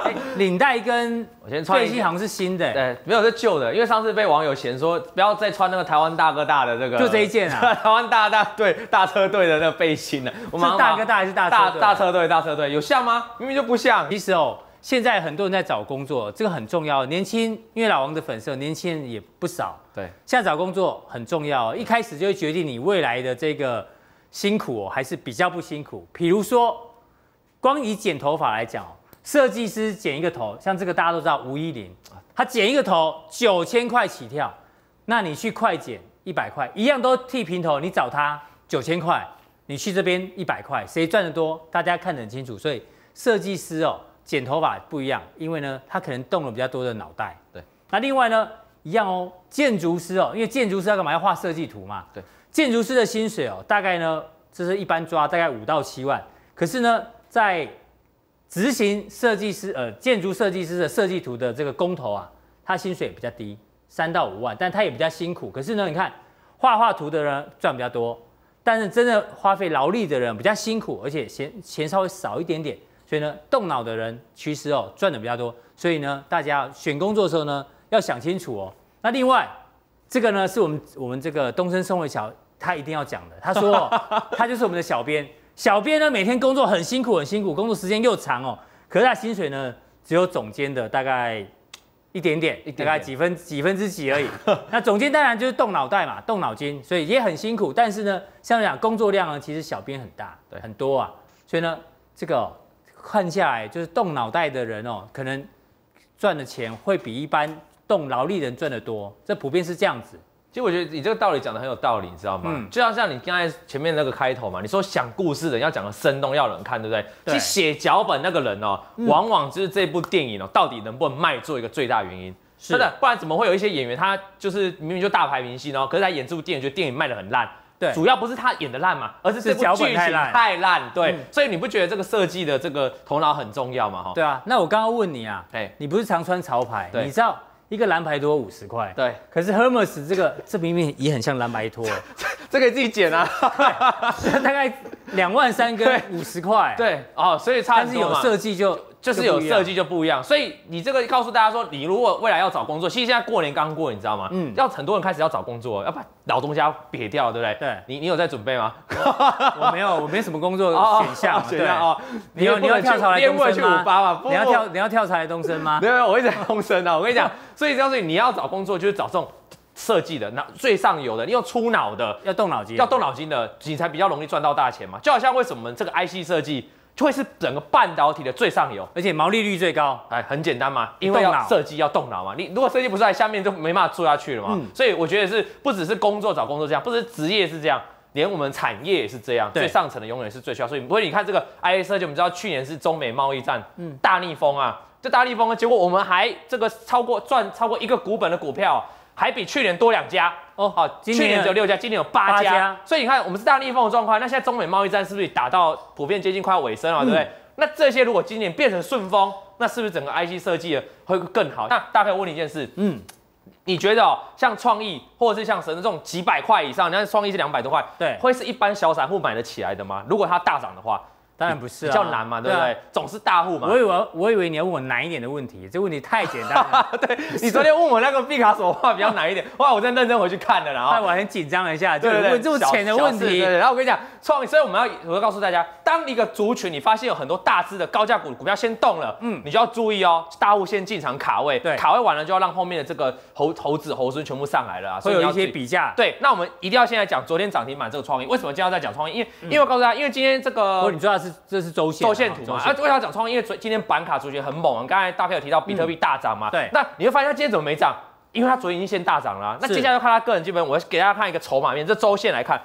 欸、领带跟 我先穿背心好像是新的、欸，
对，没有是旧的，因为上次被网友嫌说不要再穿那个台湾大哥大的这个，
就这一件啊，
台湾大大队大车队的那个背心呢，
我们是大哥大还是大车队？
大车队大车队有像吗？明明就不像。
其实哦，现在很多人在找工作，这个很重要。年轻，因为老王的粉丝，年轻人也不少。
对，
现在找工作很重要，一开始就会决定你未来的这个辛苦哦，还是比较不辛苦。比如说。光以剪头发来讲，设计师剪一个头，像这个大家都知道吴依林，他剪一个头九千块起跳，那你去快剪一百块，一样都剃平头，你找他九千块，你去这边一百块，谁赚得多？大家看得很清楚。所以设计师哦，剪头发不一样，因为呢，他可能动了比较多的脑袋。
对，
那另外呢，一样哦，建筑师哦，因为建筑师要干嘛？要画设计图嘛。
对，
建筑师的薪水哦，大概呢，这是一般抓大概五到七万，可是呢，在执行设计师呃建筑设计师的设计图的这个工头啊，他薪水比较低。三到五万，但他也比较辛苦。可是呢，你看画画图的人赚比较多，但是真的花费劳力的人比较辛苦，而且钱钱稍微少一点点。所以呢，动脑的人其实哦赚的比较多。所以呢，大家选工作的时候呢要想清楚哦。那另外这个呢是我们我们这个东森宋慧乔他一定要讲的。他说、哦、他就是我们的小编，小编呢每天工作很辛苦很辛苦，工作时间又长哦，可是他薪水呢只有总监的大概。一点点，大概几分几分之几而已。那总监当然就是动脑袋嘛，动脑筋，所以也很辛苦。但是呢，像讲工作量呢，其实小编很大，对，很多啊。所以呢，这个、哦、看下来就是动脑袋的人哦，可能赚的钱会比一般动劳力人赚的多。这普遍是这样子。
其实我觉得你这个道理讲的很有道理，你知道吗？嗯，就像像你刚才前面那个开头嘛，你说讲故事的人要讲的生动，要人看，对不对？对。其实写脚本那个人哦，往往就是这部电影哦，到底能不能卖做一个最大原因。是的，不然怎么会有一些演员他就是明明就大牌明星哦，可是他演这部电影，觉得电影卖的很烂。对。主要不是他演的烂嘛，而是这部剧情太烂。对。所以你不觉得这个设计的这个头脑很重要吗？哈。对啊。
那我刚刚问你啊，哎，你不是常穿潮牌？对。你知道？一个蓝牌多五十块，
对。
可是 Hermes 这个 这明明也很像蓝牌拖，
这可以自己剪啊。
大概两万三跟五十块，
对哦，所以差很多嘛。
但是有设计就。
就是有设计就不一样，所以你这个告诉大家说，你如果未来要找工作，其实现在过年刚过，你知道吗？嗯，要很多人开始要找工作，要把老东家撇掉，对不对？对，你你有在准备吗？
我没有，我没什么工作选项。选项哦，你有你要跳槽来东森吗？你要跳你要跳槽来东森吗？
没有没有，我会在东森啊。我跟你讲，所以告诉你，你要找工作就是找这种设计的，那最上游的，你要出脑的，
要动脑筋，
要动脑筋的，你才比较容易赚到大钱嘛。就好像为什么这个 IC 设计。就会是整个半导体的最上游，
而且毛利率最高。
哎，很简单嘛，因为要设计要动脑嘛。你如果设计不出来，下面就没办法做下去了嘛。嗯、所以我觉得是不只是工作找工作这样，不只是职业是这样，连我们产业也是这样。最上层的永远是最需要。所以，不会你看这个 IC 设计，我们知道去年是中美贸易战，嗯，大逆风啊，这大逆风啊，结果我们还这个超过赚超过一个股本的股票。还比去年多两家哦，好，去年只有六家，今年有八家，家，所以你看我们是大逆风的状况。那现在中美贸易战是不是打到普遍接近快要尾声了，对不对？嗯、那这些如果今年变成顺风，那是不是整个 IC 设计会更好？那大概问你一件事，嗯，你觉得哦，像创意或者是像神的这种几百块以上，你看创意是两百多块，对，会是一般小散户买得起来的吗？如果它大涨的话？
当然不是，啊
比较难嘛，对不对？总是大户嘛。
我以为我以为你要问我难一点的问题，这问题太简单了。
对，你昨天问我那个毕卡索画比较难一点，后来我再认真回去看了，然后
我很紧张了一下，就问这么浅的问题。对对。然后我跟你讲，创意，所以我们要我要告诉大家，当一个族群你发现有很多大只的高价股股票先动了，嗯，你就要注意哦，大户先进场卡位，对，卡位完了就要让后面的这个猴猴子猴孙全部上来了啊，所以有一些比价。对，那我们一定要现在讲昨天涨停板这个创意，为什么今天要再讲创意？因为因为我告诉大家，因为今天这个，你知道是这是周线周。线图嘛，啊，为什么要讲创意？因为今天板卡族群很猛，刚才大飞有提到比特币大涨嘛，对，那你会发现它今天怎么没涨？因为它昨天已经先大涨了啊。那接下来就看它个人基本，我给大家看一个筹码面，这周线来看。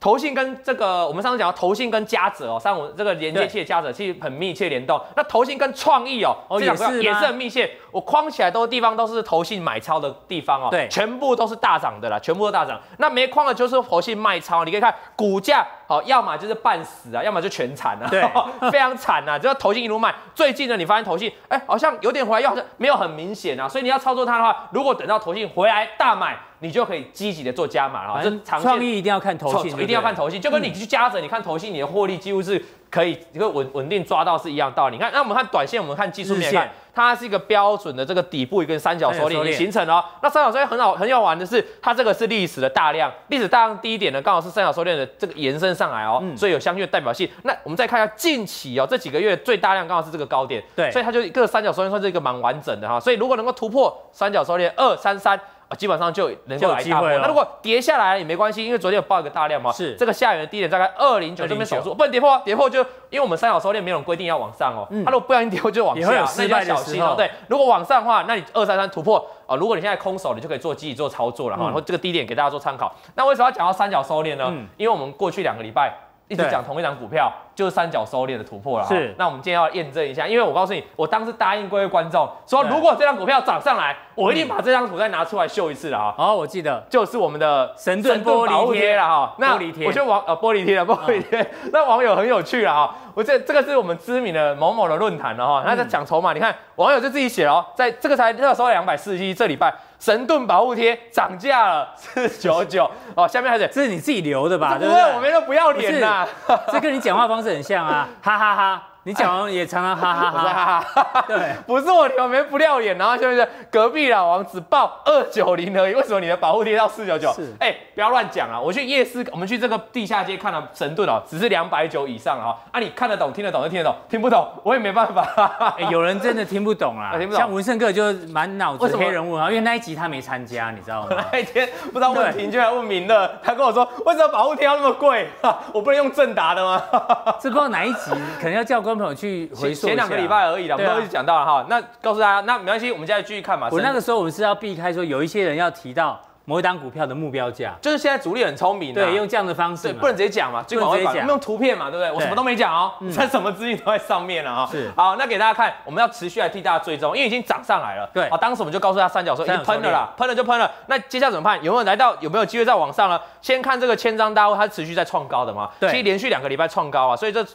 投信跟这个，我们上次讲到投信跟嘉泽哦，三五这个连接器的嘉泽其实很密切联动。那投信跟创意哦，哦也是也是很密切。我框起来都地方都是投信买超的地方哦，对，全部都是大涨的啦，全部都大涨。那没框的就是投信卖超，你可以看股价，好，要么就是半死啊，要么就全惨啊，对，非常惨啊。只要投信一路卖，最近呢，你发现投信哎，好像有点回来，又好像没有很明显啊。所以你要操作它的话，如果等到投信回来大买。你就可以积极的做加码了，就创意一定要看投信，
一定要看投信，就跟你去加着，你看投信，你的获利几乎是可以一个稳稳定抓到是一样道理。你看，那我们看短线，我们看技术面看，它是一个标准的这个底部一个三角收敛形成哦。那三角收敛很好很好玩的是，它这个是历史的大量，历史大量低点呢，刚好是三角收敛的这个延伸上来哦，所以有相对的代表性。那我们再看一下近期哦，这几个月最大量刚好是这个高点，对，所以它就一个三角收敛算是一个蛮完整的哈。所以如果能够突破三角收敛二三三。基本上就能够来大波。那如果跌下来也没关系，因为昨天有报一个大量嘛，
是
这个下缘的低点大概二零九这边守住，不能跌破，跌破就因为我们三角收敛没有规定要往上哦，它如果不小心跌破就往下，那你要小心哦。对，如果往上的话，那你二三三突破啊，如果你现在空手，你就可以做积极做操作了哈。然后这个低点给大家做参考。那为什么要讲到三角收敛呢？因为我们过去两个礼拜一直讲同一档股票。就是三角收敛的突破了，是。那我们今天要验证一下，因为我告诉你，我当时答应各位观众说，如果这张股票涨上来，我一定把这张图再拿出来秀一次了哈。
好，我记得
就是我们的
神盾玻璃贴了哈。
玻璃贴，我觉得网呃玻璃贴了玻璃贴，那网友很有趣了哈。我这这个是我们知名的某某的论坛了哈，他在讲筹码，你看网友就自己写了，在这个才热搜两百四十一，这礼拜神盾保护贴涨价了四九九哦，下面还是
这是你自己留的吧？
对不对？我们都不要脸呐，
这跟你讲话方式。很像啊，哈哈哈。你讲完也常常哈哈哈哈哈，对，
不是我我没不要脸，然后就是隔壁老王只报二九零而已，为什么你的保护贴到四九九？是，哎，不要乱讲啊！我去夜市，我们去这个地下街看了神盾哦，只是两百九以上啊，啊，你看得懂听得懂就听得懂，听不懂我也没办法。
哎，有人真的听不懂 啊，听不懂。像文胜哥就满脑子黑人问啊，因为那一集他没参加，你知道吗？
那一天不知道问题就来问明乐，他跟我说为什么保护贴要那么贵？我不能用正达的吗？
这不知道哪一集，可能要叫观众朋友去回溯。
前两个礼拜而已了，我们都一直讲到了哈。那告诉大家，那没关系，我们现在继续看嘛。
我那个时候我们是要避开说，有一些人要提到某一档股票的目标价，
就是现在主力很聪明，
对，用这样的方式，
不能直接讲嘛，不能直接讲，用图片嘛，对不对？我什么都没讲哦，这什么资讯都在上面了啊。是，好，那给大家看，我们要持续来替大家追踪，因为已经涨上来了。对，好，当时我们就告诉他三角说已经喷了啦，喷了就喷了。那接下来怎么办？有没有来到？有没有机会再往上呢？先看这个千张大户，它持续在创高的嘛？对，其实连续两个礼拜创高啊，所以这。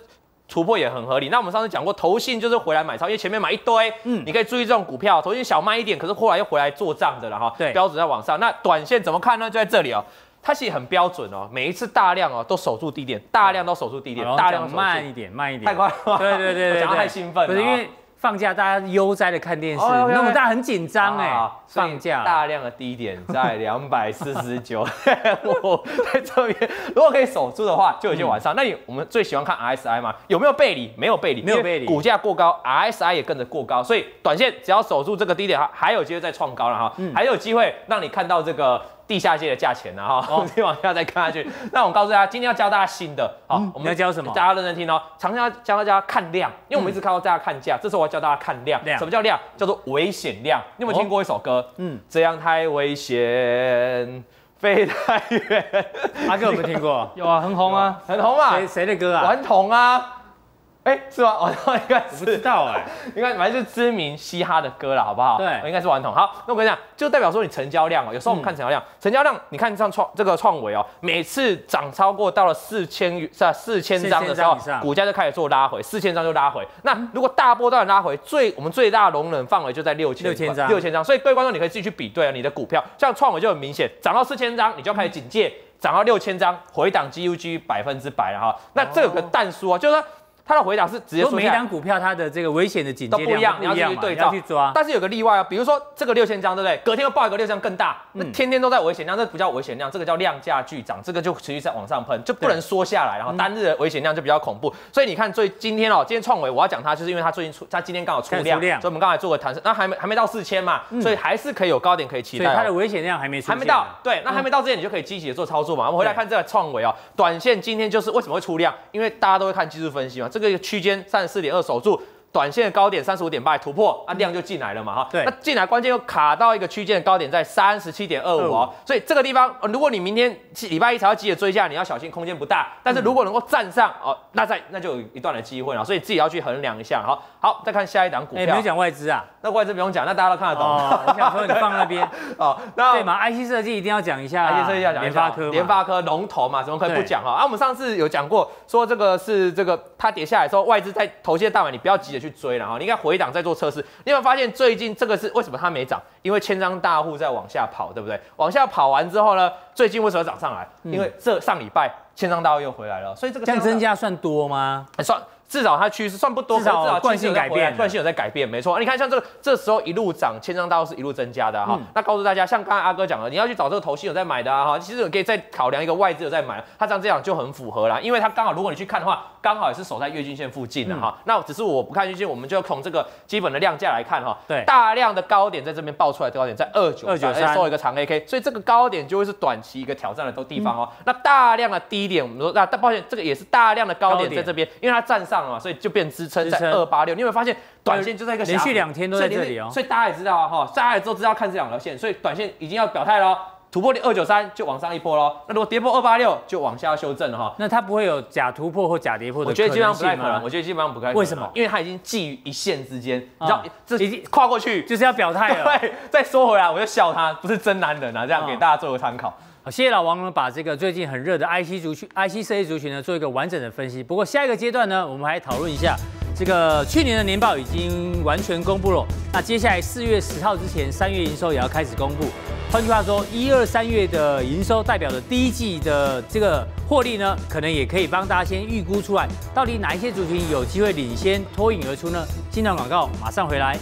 突破也很合理。那我们上次讲过，投信就是回来买超，因为前面买一堆，嗯，你可以注意这种股票，投信小卖一点，可是后来又回来做账的了哈。对，标准在往上。那短线怎么看呢？就在这里哦，它其实很标准哦，每一次大量哦都守住低点，大量都守住低点，大量
慢一点，慢一点，
太快了。
对对对对，
讲得太兴奋，
不是因为。放假大家悠哉的看电视，那么大很紧张哎。放假
大量的低点在两百四十九，我在这边如果可以守住的话，就有些往上。那你我们最喜欢看 RSI 嘛？有没有背离？没有背离，
没有背离。
股价过高，RSI 也跟着过高，所以短线只要守住这个低点，还还有机会再创高了哈，还有机会让你看到这个。地下界的价钱呢？哈，我们再往下再看下去。那我告诉大家，今天要教大家新的，好，我们要教什么？大家认真听哦。常常要教大家看量，因为我们一直看到大家看价，这时候我要教大家看量。什么叫量？叫做危险量。你有没有听过一首歌？嗯，这样太危险，飞太远。
阿哥有没有听过？
有啊，很红啊，
很红啊。
谁谁的歌啊？
顽童啊。哎，是吗？顽童应该
不知道哎，
应该反正就是知名嘻哈的歌了，好不好？
对，
应该是顽童。好，那我跟你讲，就代表说你成交量哦，有时候我们看成交量，成交量，你看像创这个创维哦，每次涨超过到了四千是吧？四千张的时候，股价就开始做拉回，四千张就拉回。那如果大波段拉回，最我们最大容忍范围就在六千六千张，六千张。所以各位观众，你可以自己去比对啊，你的股票像创维就很明显，涨到四千张，你就要开始警戒；涨到六千张，回档 GUG 百分之百了哈。那这有个但书啊，就是说。它的回答是直接说，
每档股票它的这个危险的警戒
都不一样，你要去对照去抓。但是有个例外啊，比如说这个六千张，对不对？隔天又爆一个六千张更大，那天天都在危险量，这不叫危险量，这个叫量价巨涨，这个就持续在往上喷，就不能缩下来，然后单日的危险量就比较恐怖。所以你看，最今天哦，今天创维我要讲它，就是因为它最近出，它今天刚好出量，所以我们刚才做个弹升，那还没还没到四千嘛，所以还是可以有高点可以期待。
它的危险量还没
还没到，对，那还没到之前你就可以积极的做操作嘛。我们回来看这个创维哦，短线今天就是为什么会出量？因为大家都会看技术分析嘛，这个区间。三十四点二守住。短线的高点三十五点八突破，啊量就进来了嘛哈。对。那进来关键又卡到一个区间的高点在三十七点二五哦，所以这个地方，如果你明天礼拜一才要急着追价，你要小心空间不大。但是如果能够站上哦，那在那就有一段的机会了，所以自己要去衡量一下。好，好，再看下一档股票。
没有讲外资啊？
那外资不用讲，那大家都看得懂。
我想说你放那边 哦，那对嘛？IC 设计一定要讲一下
，IC 设计要讲联发科，联发科龙头嘛，怎么可以不讲哈？啊，我们上次有讲过，说这个是这个它跌下来之后，外资在投信的大盘，你不要急着去追了哈，你应该。回档再做测试，你有没有发现最近这个是为什么它没涨？因为千张大户在往下跑，对不对？往下跑完之后呢，最近为什么涨上来？因为这上礼拜千张大户又回来了，所以这个
这样增加算多吗？
算。至少它趋势算不多，
至少惯性改变，
惯性有在改变，没错。你看像这个这时候一路涨，千张大户是一路增加的哈。那告诉大家，像刚才阿哥讲的，你要去找这个投信有在买的啊哈，其实你可以再考量一个外资有在买，它这样这样就很符合啦，因为它刚好如果你去看的话，刚好也是守在月均线附近的哈。那只是我不看月均线，我们就从这个基本的量价来看哈。
对，
大量的高点在这边爆出来的高点在二九二九三，收一个长 A K，所以这个高点就会是短期一个挑战的都地方哦。那大量的低点，我们说那但抱歉，这个也是大量的高点在这边，因为它站上了嘛，所以就变。支撑在二八六，你有没有发现短线就在一个
连续两天都在这里哦，
所以大家也知道啊哈，大家也都知道看这两条线，所以短线已经要表态喽，突破二九三就往上一波喽，那如果跌破二八六就往下修正了哈，
那它不会有假突破或假跌破？
我觉得基本上不太可能，我觉得基本上不太可能。
为什么？
因为它已经寄于一线之间，你知道这已经跨过去
就是要表态了。
对，再说回来我就笑他不是真男人啊，这样给大家做个参考。
好，谢谢老王呢，把这个最近很热的 IC 族群、IC 设计族群呢做一个完整的分析。不过下一个阶段呢，我们还讨论一下。这个去年的年报已经完全公布了，那接下来四月十号之前，三月营收也要开始公布。换句话说，一二三月的营收代表的第一季的这个获利呢，可能也可以帮大家先预估出来，到底哪一些族群有机会领先脱颖而出呢？进段广告，马上回来。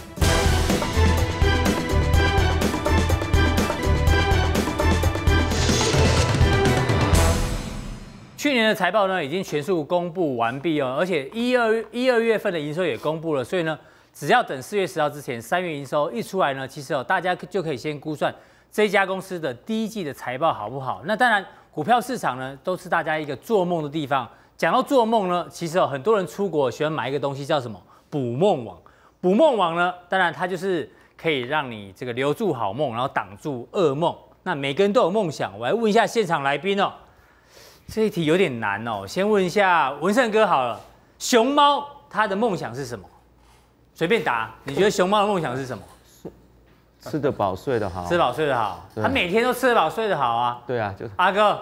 去年的财报呢，已经全数公布完毕哦，而且一二一二月份的营收也公布了，所以呢，只要等四月十号之前，三月营收一出来呢，其实哦，大家就可以先估算这家公司的第一季的财报好不好。那当然，股票市场呢，都是大家一个做梦的地方。讲到做梦呢，其实哦，很多人出国喜欢买一个东西叫什么？捕梦网。捕梦网呢，当然它就是可以让你这个留住好梦，然后挡住噩梦。那每个人都有梦想，我来问一下现场来宾哦。这一题有点难哦，先问一下文胜哥好了。熊猫它的梦想是什么？随便答。你觉得熊猫的梦想是什么？
吃得饱，睡得好。
吃饱睡得好，它每天都吃得饱睡得好啊。
对啊，就是
阿哥，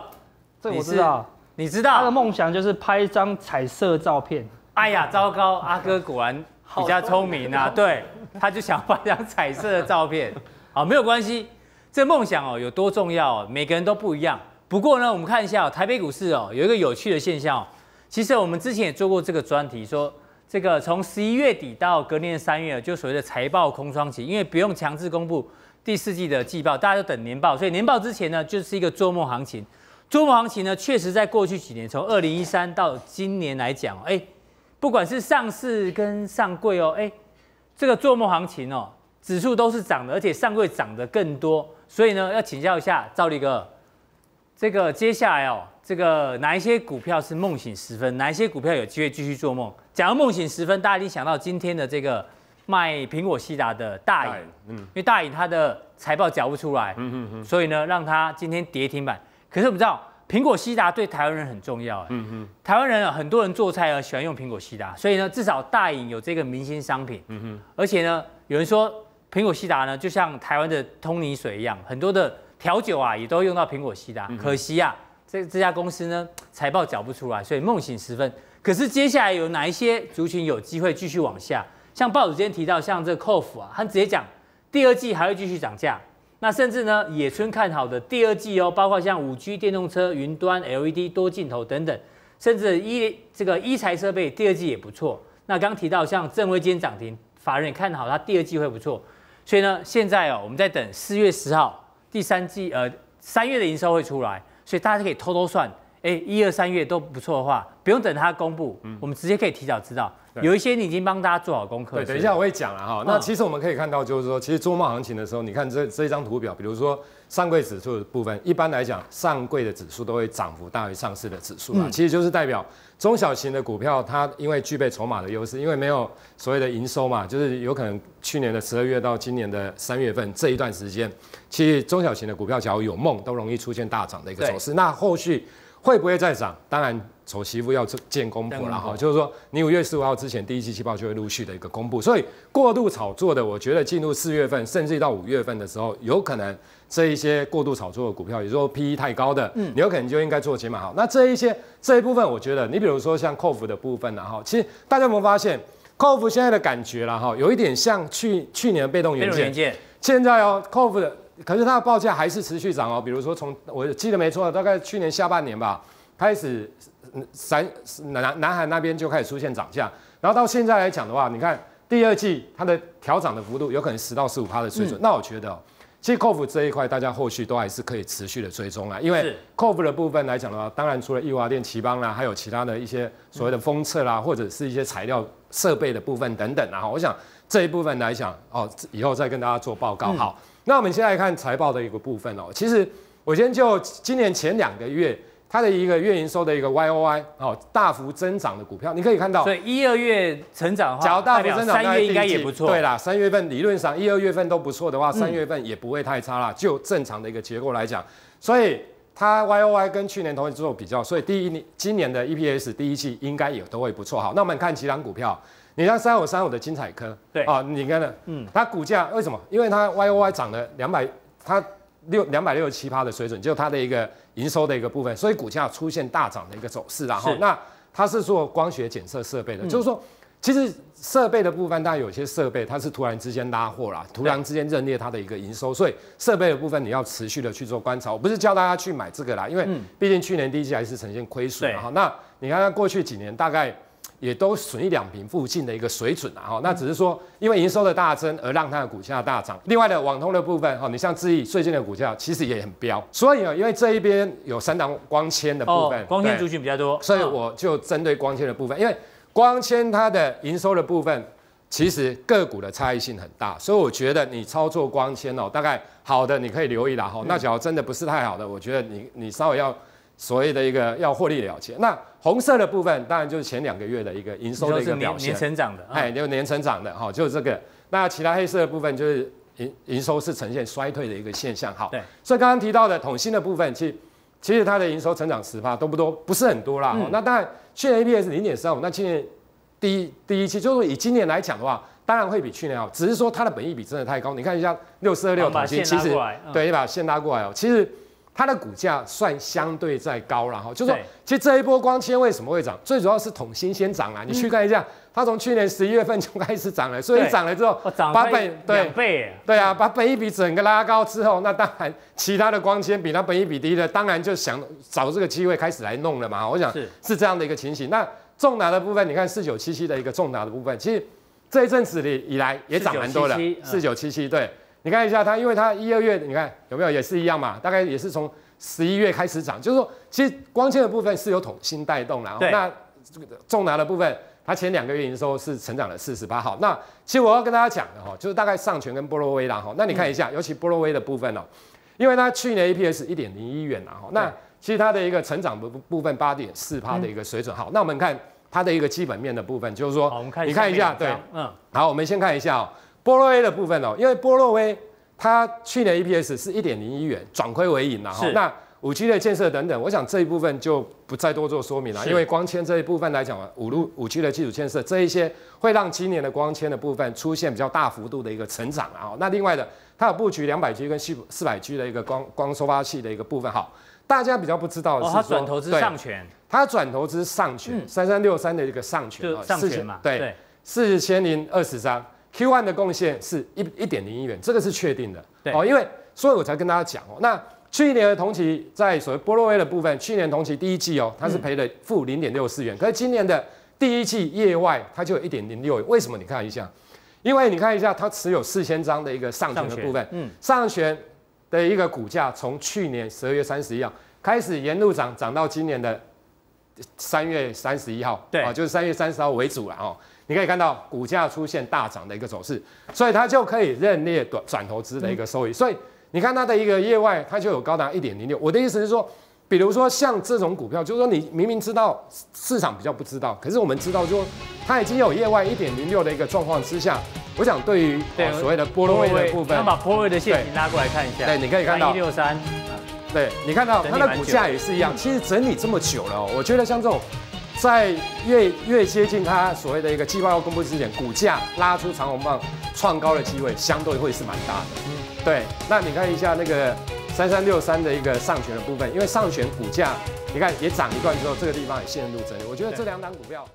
这我知道。
你知道？
他的梦想就是拍一张彩色照片。
哎呀，糟糕！阿哥果然比较聪明啊。对，他就想拍张彩色的照片。好，没有关系。这梦想哦有多重要哦，每个人都不一样。不过呢，我们看一下台北股市哦，有一个有趣的现象哦。其实我们之前也做过这个专题，说这个从十一月底到隔年的三月，就所谓的财报空窗期，因为不用强制公布第四季的季报，大家都等年报，所以年报之前呢，就是一个做梦行情。做梦行情呢，确实在过去几年，从二零一三到今年来讲，哎，不管是上市跟上柜哦，哎，这个做梦行情哦，指数都是涨的，而且上柜涨得更多。所以呢，要请教一下赵立哥。这个接下来哦，这个哪一些股票是梦醒时分？哪一些股票有机会继续做梦？讲到梦醒时分，大家一定想到今天的这个卖苹果西达的大影，嗯，因为大影它的财报缴不出来，嗯嗯嗯，所以呢，让它今天跌停板。可是我们知道，苹果西达对台湾人很重要，嗯嗯，台湾人啊，很多人做菜啊喜欢用苹果西达，所以呢，至少大影有这个明星商品，嗯嗯，而且呢，有人说苹果西达呢，就像台湾的通泥水一样，很多的。调酒啊，也都用到苹果西达，可惜啊，这这家公司呢，财报缴不出来，所以梦醒时分。可是接下来有哪一些族群有机会继续往下？像报纸今天提到，像这个扣服啊，他直接讲第二季还会继续涨价。那甚至呢，野村看好的第二季哦，包括像五 G 电动车、云端 LED 多镜头等等，甚至一这个一材设备第二季也不错。那刚提到像正威今天涨停，法人也看好它第二季会不错。所以呢，现在哦，我们在等四月十号。第三季呃三月的营收会出来，所以大家可以偷偷算，哎一二三月都不错的话，不用等它公布，嗯、我们直接可以提早知道。有一些你已经帮大家做好功课。
对，等一下我会讲了哈。那其实我们可以看到，就是说，其实周末行情的时候，你看这这一张图表，比如说上柜指数的部分，一般来讲，上柜的指数都会涨幅大于上市的指数啊，嗯、其实就是代表中小型的股票它因为具备筹码的优势，因为没有所谓的营收嘛，就是有可能去年的十二月到今年的三月份这一段时间，其实中小型的股票假如有梦，都容易出现大涨的一个走势。那后续。会不会再涨？当然，丑媳妇要见公婆了哈。就是说，你五月十五号之前，第一季季报就会陆续的一个公布。所以，过度炒作的，我觉得进入四月份，甚至到五月份的时候，有可能这一些过度炒作的股票，也就是说 PE 太高的，嗯，你有可能就应该做减码好。那这一些这一部分，我觉得，你比如说像 KOF 的部分呢，哈，其实大家有没有发现，KOF 现在的感觉了哈，有一点像去去年的被动元件，现在哦，KOF 的。可是它的报价还是持续涨哦，比如说从我记得没错，大概去年下半年吧，开始三南南海那边就开始出现涨价，然后到现在来讲的话，你看第二季它的调涨的幅度有可能十到十五趴的水准，嗯、那我觉得、哦。其实 KOF 这一块，大家后续都还是可以持续的追踪啦。因为 KOF 的部分来讲的话，当然除了易华电、奇邦啦，还有其他的一些所谓的封测啦，或者是一些材料设备的部分等等。然后我想这一部分来讲，哦，以后再跟大家做报告。好，那我们现在来看财报的一个部分哦。其实我先就今年前两个月。它的一个月营收的一个 Y O Y 哦，大幅增长的股票，你可以看到，
所以一二月成长的
话，大幅增长，
三月应该也不错。
对啦，三月份理论上一二月份都不错的话，三月份也不会太差啦。就正常的一个结构来讲，所以它 Y O Y 跟去年同期做比较，所以第一年今年的 E P S 第一季应该也都会不错。好，那我们看其他股票，你像三五三五的精彩科，
对
啊，你看呢，嗯，它股价为什么？因为它 Y O Y 涨了两百，它。六两百六十七趴的水准，就它的一个营收的一个部分，所以股价出现大涨的一个走势。然后，那它是做光学检测设备的，就是说，其实设备的部分，当然有些设备它是突然之间拉货啦，突然之间认列它的一个营收，所以设备的部分你要持续的去做观察。我不是教大家去买这个啦，因为毕竟去年第一季还是呈现亏损。哈，那你看它过去几年大概。也都损一两平附近的一个水准啊，哈，那只是说因为营收的大增而让它的股价大涨。另外的网通的部分，哈，你像智易最近的股价其实也很飙，所以啊，因为这一边有三档光纤的部分，
光纤族群比较多，
所以我就针对光纤的部分，因为光纤它的营收的部分其实个股的差异性很大，所以我觉得你操作光纤哦，大概好的你可以留意啦，哈，那假如真的不是太好的，我觉得你你稍微要。所谓的一个要获利了结，那红色的部分当然就是前两个月的一个营收的一个表现，
年成长的，
哎，就年成长的哈，就是这个。那其他黑色的部分就是营营收是呈现衰退的一个现象，好。对。所以刚刚提到的统新的部分，其实其实它的营收成长十趴都不多，不是很多啦。嗯、那当然去年 EPS 零点三五，那今年第一第一期就是以今年来讲的话，当然会比去年好，只是说它的本益比真的太高。你看一下六四二六统新，其实对，你把线拉过来哦，其实。它的股价算相对在高了哈，就是说，其实这一波光纤为什么会涨？最主要是统芯先涨啊，你去看一下，它从去年十一月份就开始涨了，所以涨了之后，把本对
倍，
对啊，把本益比整个拉高之后，那当然其他的光纤比它本益比低的，当然就想找这个机会开始来弄了嘛。我想是是这样的一个情形。那重达的部分，你看四九七七的一个重达的部分，其实这一阵子里以来也涨蛮多的，四九七七对。你看一下它，因为它一二月，你看有没有也是一样嘛？大概也是从十一月开始涨，就是说，其实光纤的部分是由统新带动的。对。那这个重拿的部分，它前两个月营收是成长了四十八。好，那其实我要跟大家讲的哈，就是大概上诠跟波洛威啦哈。那你看一下，嗯、尤其波洛威的部分哦，因为它去年 EPS 一点零一元啊哈。那其实它的一个成长的部分八点四趴的一个水准。好，那我们看它的一个基本面的部分，就是说，你看一下，对，嗯。好，我们先看一下哦。波洛威的部分哦，因为波洛威它去年 EPS 是一点零一元，转亏为盈了哈。那五 G 的建设等等，我想这一部分就不再多做说明了，因为光纤这一部分来讲啊，五路五 G 的基础建设这一些会让今年的光纤的部分出现比较大幅度的一个成长啊。那另外的，它有布局两百 G 跟四四百 G 的一个光光收发器的一个部分。好，大家比较不知道的是说，
它转投资上权，
它转投资上权三三六三的一个上权
啊，上诠嘛，
对，四千零二十张。Q1 的贡献是一一点零一元，这个是确定的。对哦，因为所以我才跟大家讲哦，那去年的同期在所谓波洛威的部分，去年同期第一季哦，它是赔了负零点六四元，可是今年的第一季业外它就有一点零六元，为什么？你看一下，因为你看一下它持有四千张的一个上权的部分，嗯，上权的一个股价从去年十二月三十一号开始沿路涨，涨到今年的三月三十一号，对啊，就是三月三十号为主了哦。你可以看到股价出现大涨的一个走势，所以它就可以认列短转投资的一个收益。所以你看它的一个业外，它就有高达一点零六。我的意思是说，比如说像这种股票，就是说你明明知道市场比较不知道，可是我们知道说它已经有业外一点零六的一个状况之下，我想对于所谓的波若威的部分，
把波若威的线型拉过来看一下。
对，你可以看到
一六三，
对，你看到它的股价也是一样。其实整理这么久了，我觉得像这种。在越越接近它所谓的一个计划要公布之前，股价拉出长红棒创高的机会相对会是蛮大的。嗯，对。那你看一下那个三三六三的一个上旋的部分，因为上旋股价你看也涨一段之后，这个地方也陷入整理。我觉得这两档股票。